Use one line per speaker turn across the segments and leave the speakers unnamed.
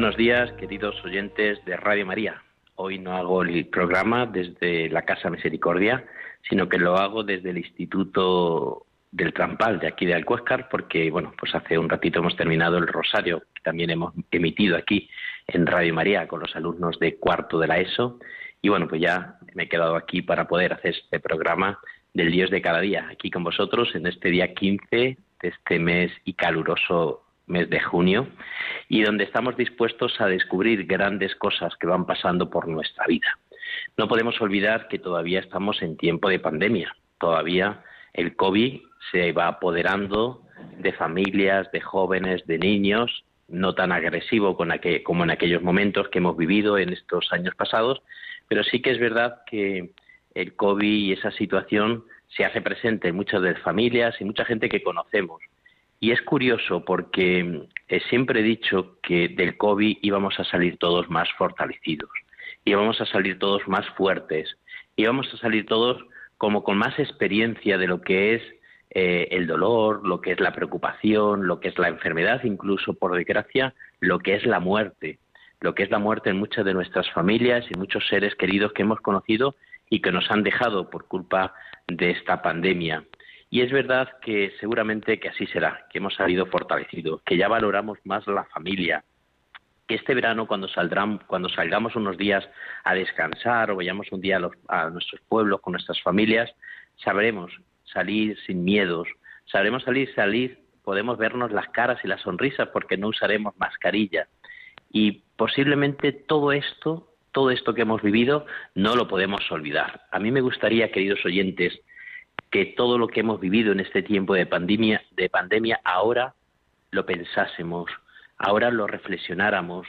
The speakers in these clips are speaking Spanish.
Buenos días, queridos oyentes de Radio María. Hoy no hago el programa desde la Casa Misericordia, sino que lo hago desde el Instituto del Trampal de aquí de Alcuéscar, porque bueno, pues hace un ratito hemos terminado el rosario que también hemos emitido aquí en Radio María con los alumnos de cuarto de la ESO. Y bueno, pues ya me he quedado aquí para poder hacer este programa del Dios de cada día, aquí con vosotros en este día 15 de este mes y caluroso mes de junio, y donde estamos dispuestos a descubrir grandes cosas que van pasando por nuestra vida. No podemos olvidar que todavía estamos en tiempo de pandemia, todavía el COVID se va apoderando de familias, de jóvenes, de niños, no tan agresivo como en aquellos momentos que hemos vivido en estos años pasados, pero sí que es verdad que el COVID y esa situación se hace presente en muchas de las familias y mucha gente que conocemos y es curioso porque eh, siempre he dicho que del COVID íbamos a salir todos más fortalecidos, íbamos a salir todos más fuertes, íbamos a salir todos como con más experiencia de lo que es eh, el dolor, lo que es la preocupación, lo que es la enfermedad, incluso por desgracia, lo que es la muerte, lo que es la muerte en muchas de nuestras familias y muchos seres queridos que hemos conocido y que nos han dejado por culpa de esta pandemia. Y es verdad que seguramente que así será, que hemos salido fortalecidos, que ya valoramos más la familia, que este verano cuando saldrán, cuando salgamos unos días a descansar o vayamos un día a, a nuestros pueblos con nuestras familias, sabremos salir sin miedos, sabremos salir, salir, podemos vernos las caras y las sonrisas porque no usaremos mascarilla. Y posiblemente todo esto, todo esto que hemos vivido, no lo podemos olvidar. A mí me gustaría, queridos oyentes, que todo lo que hemos vivido en este tiempo de pandemia, de pandemia ahora lo pensásemos, ahora lo reflexionáramos,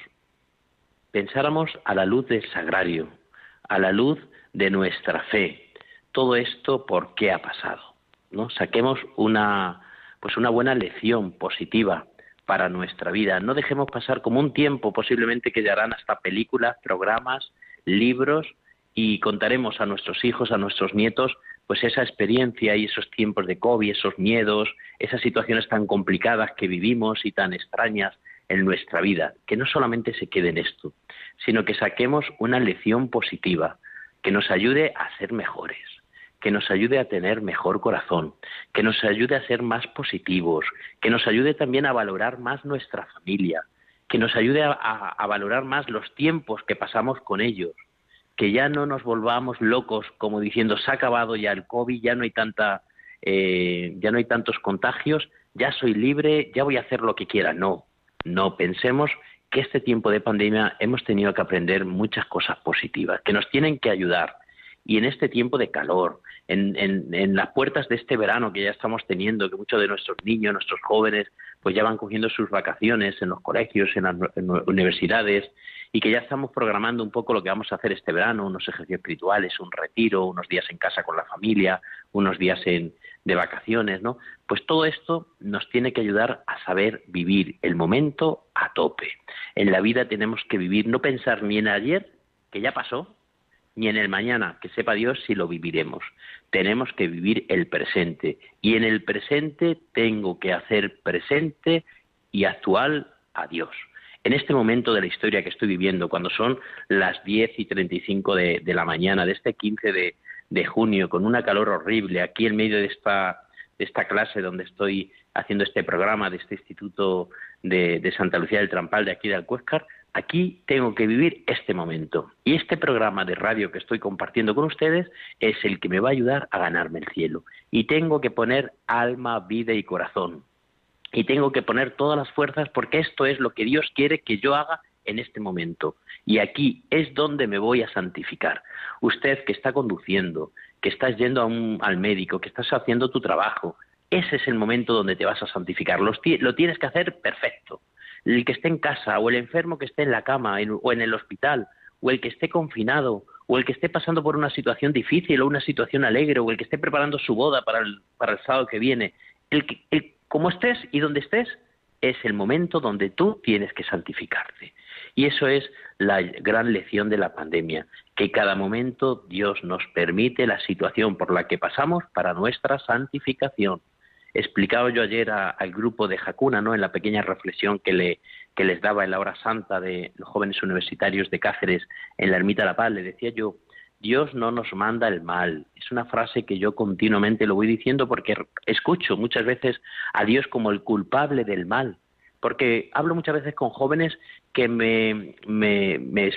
pensáramos a la luz del sagrario, a la luz de nuestra fe. Todo esto por qué ha pasado, ¿no? Saquemos una pues una buena lección positiva para nuestra vida. No dejemos pasar como un tiempo posiblemente que harán hasta películas, programas, libros y contaremos a nuestros hijos, a nuestros nietos pues esa experiencia y esos tiempos de COVID, esos miedos, esas situaciones tan complicadas que vivimos y tan extrañas en nuestra vida, que no solamente se quede en esto, sino que saquemos una lección positiva que nos ayude a ser mejores, que nos ayude a tener mejor corazón, que nos ayude a ser más positivos, que nos ayude también a valorar más nuestra familia, que nos ayude a, a valorar más los tiempos que pasamos con ellos, que ya no nos volvamos locos como diciendo se ha acabado ya el COVID, ya no hay tanta, eh, ya no hay tantos contagios, ya soy libre, ya voy a hacer lo que quiera. No, no pensemos que este tiempo de pandemia hemos tenido que aprender muchas cosas positivas que nos tienen que ayudar. Y en este tiempo de calor, en, en, las puertas de este verano que ya estamos teniendo, que muchos de nuestros niños, nuestros jóvenes, pues ya van cogiendo sus vacaciones en los colegios, en las universidades, y que ya estamos programando un poco lo que vamos a hacer este verano, unos ejercicios espirituales, un retiro, unos días en casa con la familia, unos días en, de vacaciones, ¿no? Pues todo esto nos tiene que ayudar a saber vivir el momento a tope. En la vida tenemos que vivir, no pensar ni en ayer, que ya pasó, ni en el mañana, que sepa Dios si lo viviremos. Tenemos que vivir el presente y en el presente tengo que hacer presente y actual a Dios en este momento de la historia que estoy viviendo, cuando son las 10 y 35 de, de la mañana de este 15 de, junio, con una calor horrible, aquí en medio de esta, de esta clase donde estoy haciendo este programa de este Instituto de, de Santa Lucía del Trampal de aquí de Alcuéscar, aquí tengo que vivir este momento. Y este programa de radio que estoy compartiendo con ustedes es el que me va a ayudar a ganarme el cielo. Y tengo que poner alma, vida y corazón y tengo que poner todas las fuerzas porque esto es lo que Dios quiere que yo haga en este momento. Y aquí es donde me voy a santificar. Usted que está conduciendo, que estás yendo al médico, que estás haciendo tu trabajo, ese es el momento donde te vas a santificar. lo tienes que hacer perfecto. el que esté en casa o el enfermo que esté en la cama o en el hospital o el que esté confinado o el que esté pasando por una situación difícil o una situación alegre o el que esté preparando su boda para el, para el sábado que viene, el, el, como estés y donde estés, es el momento donde tú tienes que santificarte. Y eso es la gran lección de la pandemia, que cada momento Dios nos permite la situación por la que pasamos para nuestra santificación. Explicaba yo ayer al grupo de Jacuna, ¿no? en la pequeña reflexión que, le, que les daba en la hora santa de los jóvenes universitarios de Cáceres en la Ermita de la Paz, le decía yo, Dios no nos manda el mal. Es una frase que yo continuamente lo voy diciendo porque escucho muchas veces a Dios como el culpable del mal. Porque hablo muchas veces con jóvenes que me, me, me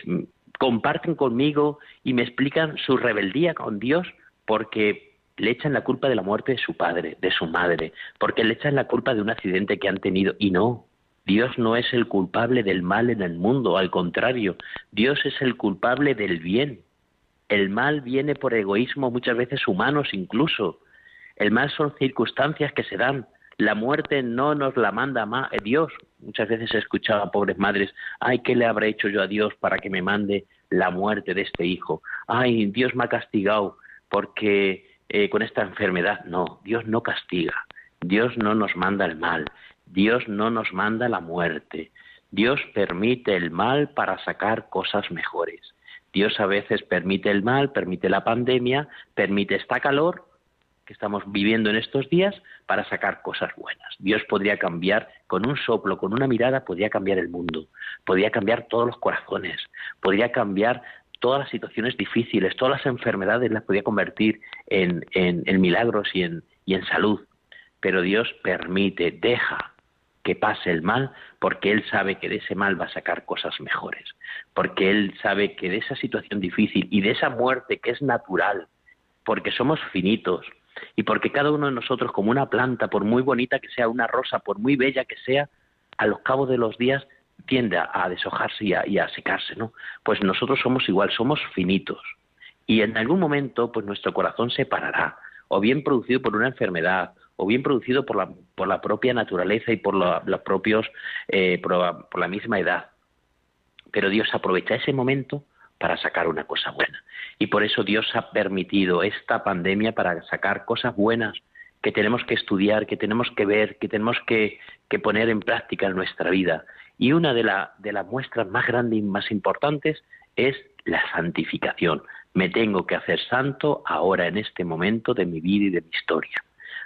comparten conmigo y me explican su rebeldía con Dios porque le echan la culpa de la muerte de su padre, de su madre, porque le echan la culpa de un accidente que han tenido. Y no, Dios no es el culpable del mal en el mundo, al contrario, Dios es el culpable del bien. El mal viene por egoísmo muchas veces humanos incluso. El mal son circunstancias que se dan. La muerte no nos la manda Dios. Muchas veces he escuchado a pobres madres, ay, ¿qué le habré hecho yo a Dios para que me mande la muerte de este hijo? Ay, Dios me ha castigado porque eh, con esta enfermedad. No, Dios no castiga. Dios no nos manda el mal. Dios no nos manda la muerte. Dios permite el mal para sacar cosas mejores. Dios a veces permite el mal, permite la pandemia, permite esta calor que estamos viviendo en estos días para sacar cosas buenas. Dios podría cambiar con un soplo, con una mirada, podría cambiar el mundo, podría cambiar todos los corazones, podría cambiar todas las situaciones difíciles, todas las enfermedades las podría convertir en, en, milagros y en, y en salud. Pero Dios permite, deja que pase el mal, porque Él sabe que de ese mal va a sacar cosas mejores, porque Él sabe que de esa situación difícil y de esa muerte que es natural, porque somos finitos y porque cada uno de nosotros, como una planta, por muy bonita que sea, una rosa, por muy bella que sea, a los cabos de los días tiende a, deshojarse y a, y a secarse, ¿no? Pues nosotros somos igual, somos finitos. Y en algún momento, pues nuestro corazón se parará, o bien producido por una enfermedad, o bien producido por la, por la propia naturaleza y por los propios, eh, por, la, misma edad. Pero Dios aprovecha ese momento para sacar una cosa buena. Y por eso Dios ha permitido esta pandemia para sacar cosas buenas que tenemos que estudiar, que tenemos que ver, que tenemos que, que poner en práctica en nuestra vida. Y una de, la, de las muestras más grandes y más importantes es la santificación. Me tengo que hacer santo ahora en este momento de mi vida y de mi historia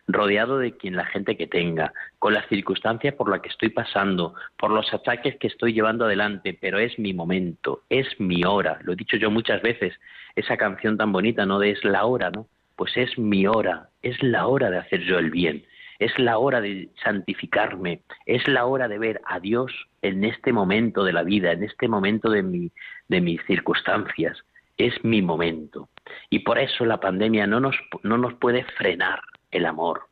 rodeado de quien la gente que tenga, con las circunstancias por las que estoy pasando, por los ataques que estoy llevando adelante, pero es mi momento, es mi hora. Lo he dicho yo muchas veces, esa canción tan bonita, ¿no? De es la hora, ¿no? Pues es mi hora, es la hora de hacer yo el bien, es la hora de santificarme, es la hora de ver a Dios en este momento de la vida, en este momento de, mi, de mis circunstancias. Es mi momento. Y por eso la pandemia no nos, no nos puede frenar, el amor.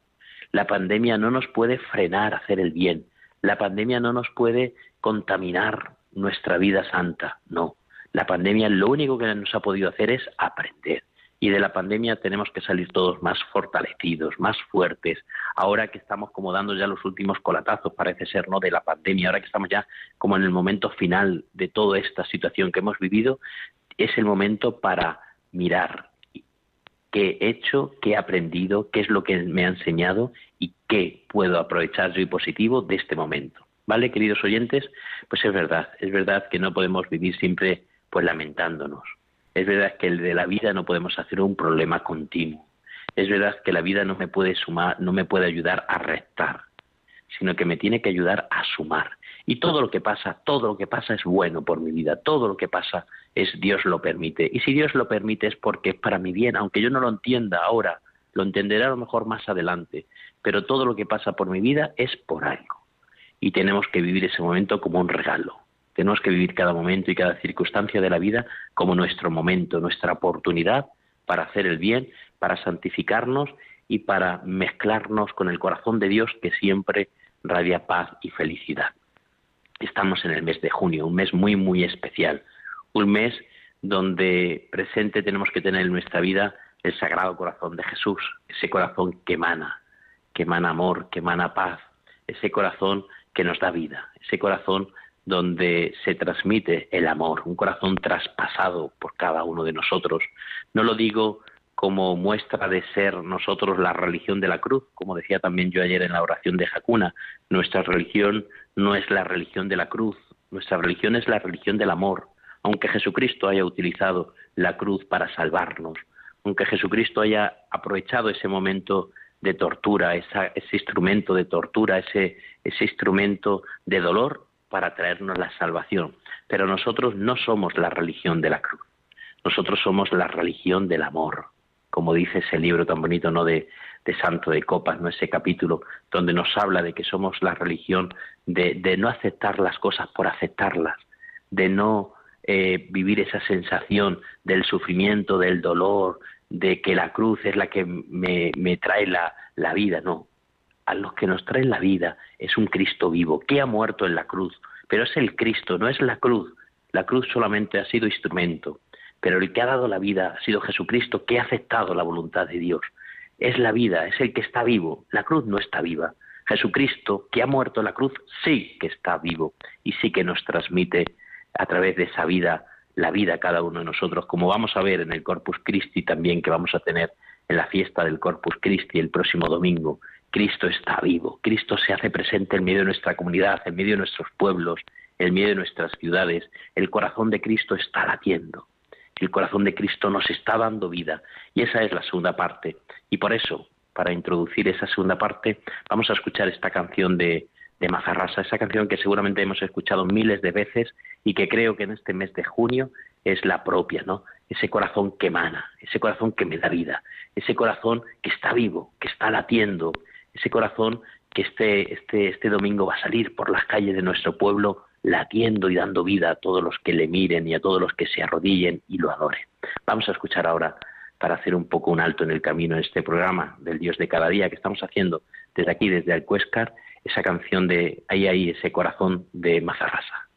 La pandemia no nos puede frenar a hacer el bien. La pandemia no nos puede contaminar nuestra vida santa. No. La pandemia lo único que nos ha podido hacer es aprender. Y de la pandemia tenemos que salir todos más fortalecidos, más fuertes. Ahora que estamos como dando ya los últimos colatazos, parece ser, ¿no? De la pandemia, ahora que estamos ya como en el momento final de toda esta situación que hemos vivido, es el momento para mirar qué he hecho, qué he aprendido, qué es lo que me ha enseñado y qué puedo aprovechar yo y positivo de este momento. ¿Vale, queridos oyentes? Pues es verdad, es verdad que no podemos vivir siempre pues lamentándonos. Es verdad que el de la vida no podemos hacer un problema continuo. Es verdad que la vida no me puede sumar, no me puede ayudar a restar, sino que me tiene que ayudar a sumar. Y todo lo que pasa, todo lo que pasa es bueno por mi vida, todo lo que pasa es Dios lo permite. Y si Dios lo permite es porque es para mi bien, aunque yo no lo entienda ahora, lo entenderé a lo mejor más adelante, pero todo lo que pasa por mi vida es por algo. Y tenemos que vivir ese momento como un regalo. Tenemos que vivir cada momento y cada circunstancia de la vida como nuestro momento, nuestra oportunidad para hacer el bien, para santificarnos y para mezclarnos con el corazón de Dios que siempre radia paz y felicidad estamos en el mes de junio, un mes muy, muy especial, un mes donde presente tenemos que tener en nuestra vida el Sagrado Corazón de Jesús, ese corazón que emana, que emana amor, que emana paz, ese corazón que nos da vida, ese corazón donde se transmite el amor, un corazón traspasado por cada uno de nosotros. No lo digo como muestra de ser nosotros la religión de la cruz, como decía también yo ayer en la oración de Jacuna, nuestra religión no es la religión de la cruz, nuestra religión es la religión del amor, aunque Jesucristo haya utilizado la cruz para salvarnos, aunque Jesucristo haya aprovechado ese momento de tortura, ese instrumento de tortura, ese, instrumento de dolor para traernos la salvación. Pero nosotros no somos la religión de la cruz, nosotros somos la religión del amor, como dice ese libro tan bonito no de, Santo de Copas, no ese capítulo donde nos habla de que somos la religión de, no aceptar las cosas por aceptarlas, de no eh, vivir esa sensación del sufrimiento, del dolor, de que la cruz es la que me, me trae la, la vida, no. A los que nos traen la vida es un Cristo vivo, que ha muerto en la cruz, pero es el Cristo, no es la cruz. La cruz solamente ha sido instrumento, pero el que ha dado la vida ha sido Jesucristo, que ha aceptado la voluntad de Dios. Es la vida, es el que está vivo. La cruz no está viva. Jesucristo, que ha muerto la cruz, sí que está vivo y sí que nos transmite a través de esa vida la vida a cada uno de nosotros, como vamos a ver en el Corpus Christi también que vamos a tener en la fiesta del Corpus Christi el próximo domingo. Cristo está vivo, Cristo se hace presente en medio de nuestra comunidad, en medio de nuestros pueblos, en medio de nuestras ciudades. El corazón de Cristo está latiendo. El corazón de Cristo nos está dando vida. Y esa es la segunda parte. Y por eso, para introducir esa segunda parte, vamos a escuchar esta canción de, de Mazarrasa, esa canción que seguramente hemos escuchado miles de veces y que creo que en este mes de junio es la propia, ¿no? Ese corazón que emana, ese corazón que me da vida, ese corazón que está vivo, que está latiendo, ese corazón que este, este, este domingo va a salir por las calles de nuestro pueblo latiendo y dando vida a todos los que le miren y a todos los que se arrodillen y lo adoren. Vamos a escuchar ahora, para hacer un poco un alto en el camino en este programa del Dios de cada día que estamos haciendo desde aquí, desde Alcuéscar, esa canción de Ahí, ahí, ese corazón de Mazarrasa.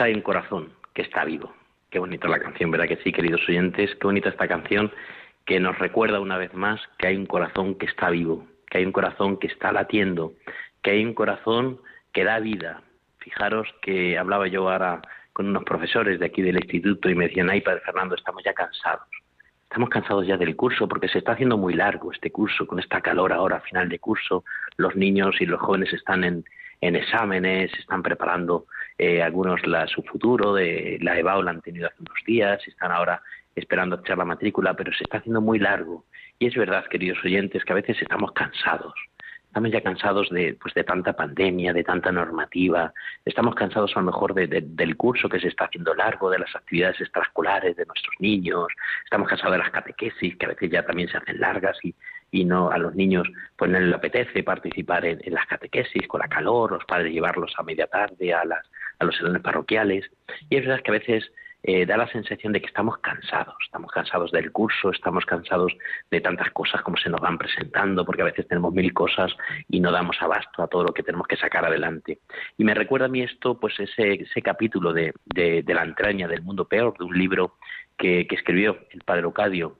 Hay un corazón que está vivo. Qué bonita la canción, ¿verdad que sí, queridos oyentes? Qué bonita esta canción que nos recuerda una vez más que hay un corazón que está vivo, que hay un corazón que está latiendo, que hay un corazón que da vida. Fijaros que hablaba yo ahora con unos profesores de aquí del instituto y me decían, ay, Padre Fernando, estamos ya cansados. Estamos cansados ya del curso porque se está haciendo muy largo este curso, con esta calor ahora, final de curso. Los niños y los jóvenes están en, en exámenes, se están preparando eh, algunos la, su futuro, de la EBAU la han tenido hace unos días, están ahora esperando echar la matrícula, pero se está haciendo muy largo. Y es verdad, queridos oyentes, que a veces estamos cansados Estamos ya cansados de, pues, de tanta pandemia, de tanta normativa. Estamos cansados a lo mejor del curso que se está haciendo largo, de las actividades extraescolares de nuestros niños. Estamos cansados de las catequesis, que a veces ya también se hacen largas y, y no a los niños pues no les apetece participar en, las catequesis con la calor, los padres llevarlos a media tarde a, las, a los salones parroquiales. Y es verdad que a veces eh, da la sensación de que estamos cansados, estamos cansados del curso, estamos cansados de tantas cosas como se nos van presentando, porque a veces tenemos mil cosas y no damos abasto a todo lo que tenemos que sacar adelante. Y me recuerda a mí esto, pues ese, ese capítulo de, de, la entraña del mundo peor, de un libro que, que escribió el padre Ocadio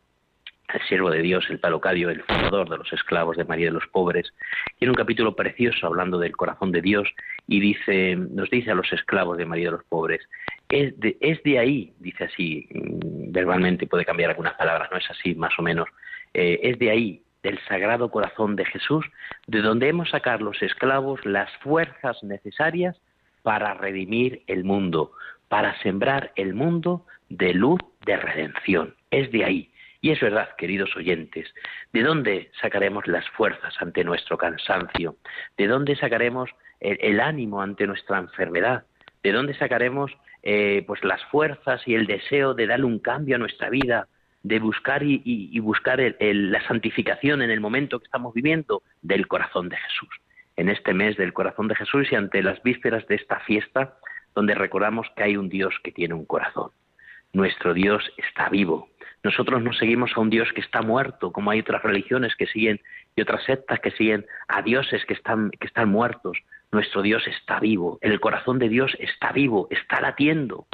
el siervo de Dios, el Palocadio, el fundador de los esclavos de María de los Pobres, tiene un capítulo precioso hablando del corazón de Dios y dice, nos dice a los esclavos de María de los Pobres, es de, es de ahí, dice así, mm, verbalmente puede cambiar algunas palabras, no es así más o menos, eh, es de ahí, del sagrado corazón de Jesús, de donde hemos sacado los esclavos las fuerzas necesarias para redimir el mundo, para sembrar el mundo de luz de redención. Es de ahí. Y es verdad, queridos oyentes, ¿de dónde sacaremos las fuerzas ante nuestro cansancio? ¿De dónde sacaremos el, ánimo ante nuestra enfermedad? ¿De dónde sacaremos eh, pues las fuerzas y el deseo de darle un cambio a nuestra vida, de buscar y, buscar la santificación en el momento que estamos viviendo del corazón de Jesús? En este mes del corazón de Jesús y ante las vísperas de esta fiesta, donde recordamos que hay un Dios que tiene un corazón. Nuestro Dios está vivo, nosotros no seguimos a un Dios que está muerto, como hay otras religiones que siguen y otras sectas que siguen a dioses que están, que están muertos. Nuestro Dios está vivo, el corazón de Dios está vivo, está latiendo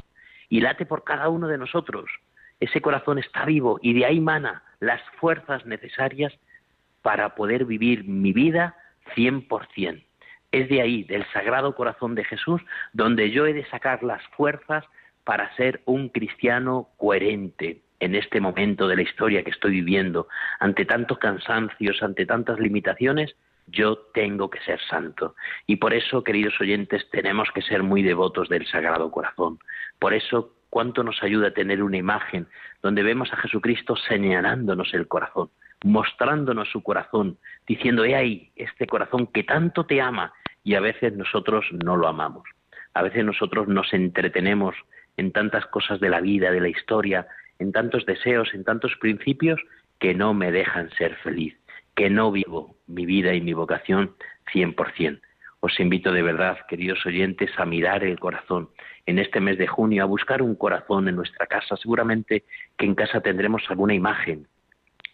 y late por cada uno de nosotros. Ese corazón está vivo y de ahí mana las fuerzas necesarias para poder vivir mi vida 100%. Es de ahí, del sagrado corazón de Jesús, donde yo he de sacar las fuerzas para ser un cristiano coherente, en este momento de la historia que estoy viviendo, ante tantos cansancios, ante tantas limitaciones, yo tengo que ser santo. Y por eso, queridos oyentes, tenemos que ser muy devotos del Sagrado Corazón. Por eso, cuánto nos ayuda a tener una imagen donde vemos a Jesucristo señalándonos el corazón, mostrándonos su corazón, diciendo, he ahí este corazón que tanto te ama, y a veces nosotros no lo amamos. A veces nosotros nos entretenemos en tantas cosas de la vida, de la historia, en tantos deseos, en tantos principios que no me dejan ser feliz, que no vivo mi vida y mi vocación 100%. Os invito de verdad, queridos oyentes, a mirar el corazón en este mes de junio, a buscar un corazón en nuestra casa. Seguramente que en casa tendremos alguna imagen,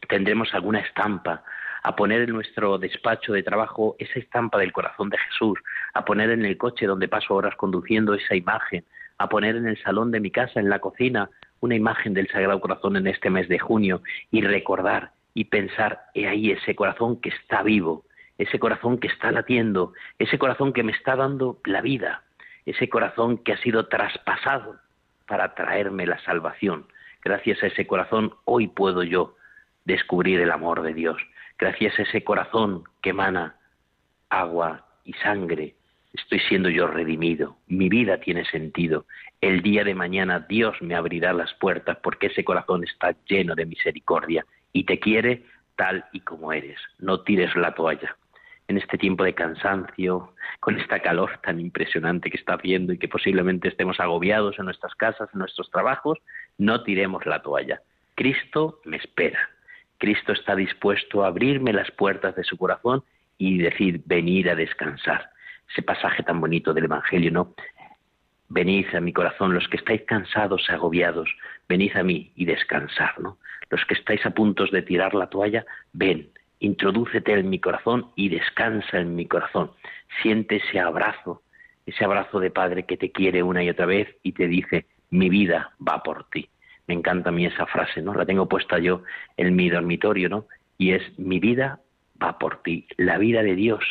tendremos alguna estampa, a poner en nuestro despacho de trabajo esa estampa del corazón de Jesús, a poner en el coche donde paso horas conduciendo esa imagen, a poner en el salón de mi casa, en la cocina, una imagen del Sagrado Corazón en este mes de junio y recordar y pensar, he ahí ese corazón que está vivo, ese corazón que está latiendo, ese corazón que me está dando la vida, ese corazón que ha sido traspasado para traerme la salvación. Gracias a ese corazón hoy puedo yo descubrir el amor de Dios. Gracias a ese corazón que emana agua y sangre estoy siendo yo redimido, mi vida tiene sentido. El día de mañana Dios me abrirá las puertas porque ese corazón está lleno de misericordia y te quiere tal y como eres. No tires la toalla. En este tiempo de cansancio, con esta calor tan impresionante que está haciendo y que posiblemente estemos agobiados en nuestras casas, en nuestros trabajos, no tiremos la toalla. Cristo me espera. Cristo está dispuesto a abrirme las puertas de su corazón y decir, venir a descansar ese pasaje tan bonito del Evangelio, ¿no? Venid a mi corazón los que estáis cansados agobiados, venid a mí y descansar, ¿no? Los que estáis a punto de tirar la toalla, ven, introdúcete en mi corazón y descansa en mi corazón. Siente ese abrazo, ese abrazo de Padre que te quiere una y otra vez y te dice, mi vida va por ti. Me encanta a mí esa frase, ¿no? La tengo puesta yo en mi dormitorio, ¿no? Y es, mi vida va por ti. La vida de Dios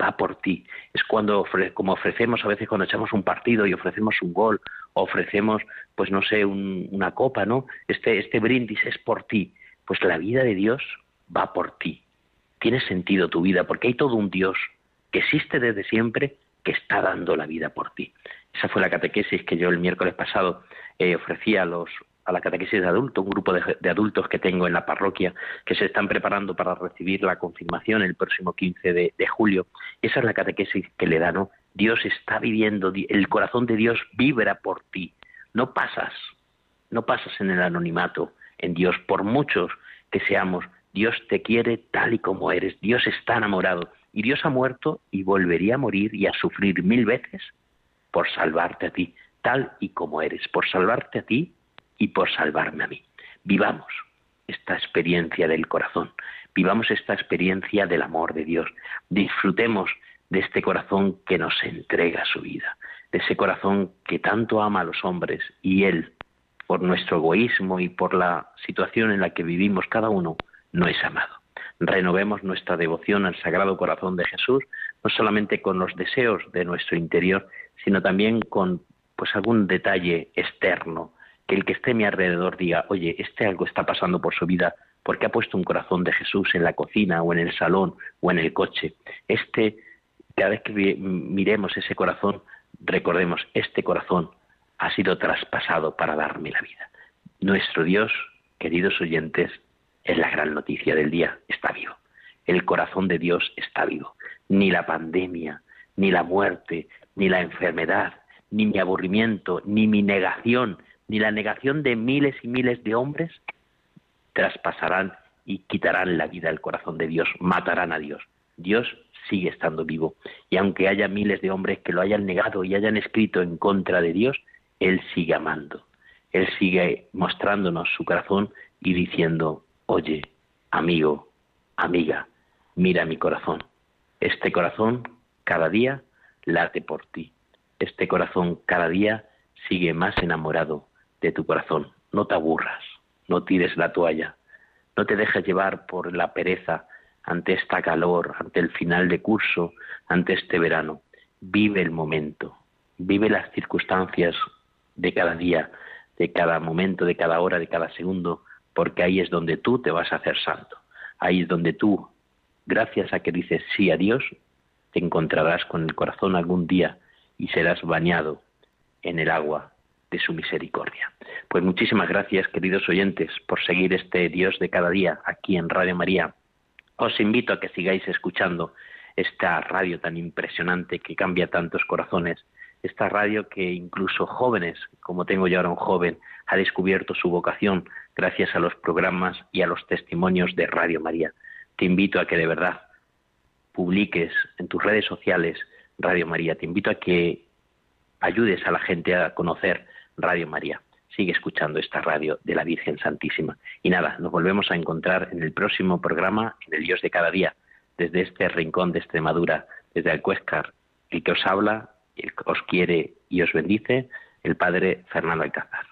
va por ti. Es cuando, como ofrecemos a veces cuando echamos un partido y ofrecemos un gol, ofrecemos, pues no sé, una copa, ¿no? Este, este brindis es por ti. Pues la vida de Dios va por ti. Tiene sentido tu vida porque hay todo un Dios que existe desde siempre que está dando la vida por ti. Esa fue la catequesis que yo el miércoles pasado eh, ofrecía a los a la catequesis de adultos, un grupo de, adultos que tengo en la parroquia que se están preparando para recibir la confirmación el próximo 15 de, de julio. Esa es la catequesis que le da, ¿no? Dios está viviendo, el corazón de Dios vibra por ti. No pasas, no pasas en el anonimato en Dios, por muchos que seamos. Dios te quiere tal y como eres. Dios está enamorado. Y Dios ha muerto y volvería a morir y a sufrir mil veces por salvarte a ti, tal y como eres, por salvarte a ti y por salvarme a mí. Vivamos esta experiencia del corazón, vivamos esta experiencia del amor de Dios, disfrutemos de este corazón que nos entrega su vida, de ese corazón que tanto ama a los hombres y Él, por nuestro egoísmo y por la situación en la que vivimos cada uno, no es amado. Renovemos nuestra devoción al Sagrado Corazón de Jesús, no solamente con los deseos de nuestro interior, sino también con pues algún detalle externo que el que esté a mi alrededor diga, oye, este algo está pasando por su vida porque ha puesto un corazón de Jesús en la cocina o en el salón o en el coche. Este, cada vez que miremos ese corazón, recordemos, este corazón ha sido traspasado para darme la vida. Nuestro Dios, queridos oyentes, es la gran noticia del día, está vivo. El corazón de Dios está vivo. Ni la pandemia, ni la muerte, ni la enfermedad, ni mi aburrimiento, ni mi negación, ni la negación de miles y miles de hombres traspasarán y quitarán la vida del corazón de Dios, matarán a Dios. Dios sigue estando vivo. Y aunque haya miles de hombres que lo hayan negado y hayan escrito en contra de Dios, Él sigue amando. Él sigue mostrándonos su corazón y diciendo, oye, amigo, amiga, mira mi corazón. Este corazón cada día late por ti. Este corazón cada día sigue más enamorado de tu corazón. No te aburras, no tires la toalla, no te dejes llevar por la pereza ante esta calor, ante el final de curso, ante este verano. Vive el momento, vive las circunstancias de cada día, de cada momento, de cada hora, de cada segundo, porque ahí es donde tú te vas a hacer santo. Ahí es donde tú, gracias a que dices sí a Dios, te encontrarás con el corazón algún día y serás bañado en el agua de su misericordia. Pues muchísimas gracias, queridos oyentes, por seguir este Dios de cada día aquí en Radio María. Os invito a que sigáis escuchando esta radio tan impresionante que cambia tantos corazones, esta radio que incluso jóvenes, como tengo yo ahora un joven, ha descubierto su vocación gracias a los programas y a los testimonios de Radio María. Te invito a que de verdad publiques en tus redes sociales Radio María. Te invito a que ayudes a la gente a conocer Radio María. Sigue escuchando esta radio de la Virgen Santísima. Y nada, nos volvemos a encontrar en el próximo programa, en el Dios de cada día, desde este rincón de Extremadura, desde Alcuéscar. El que os habla, os quiere y os bendice, el Padre Fernando Alcázar.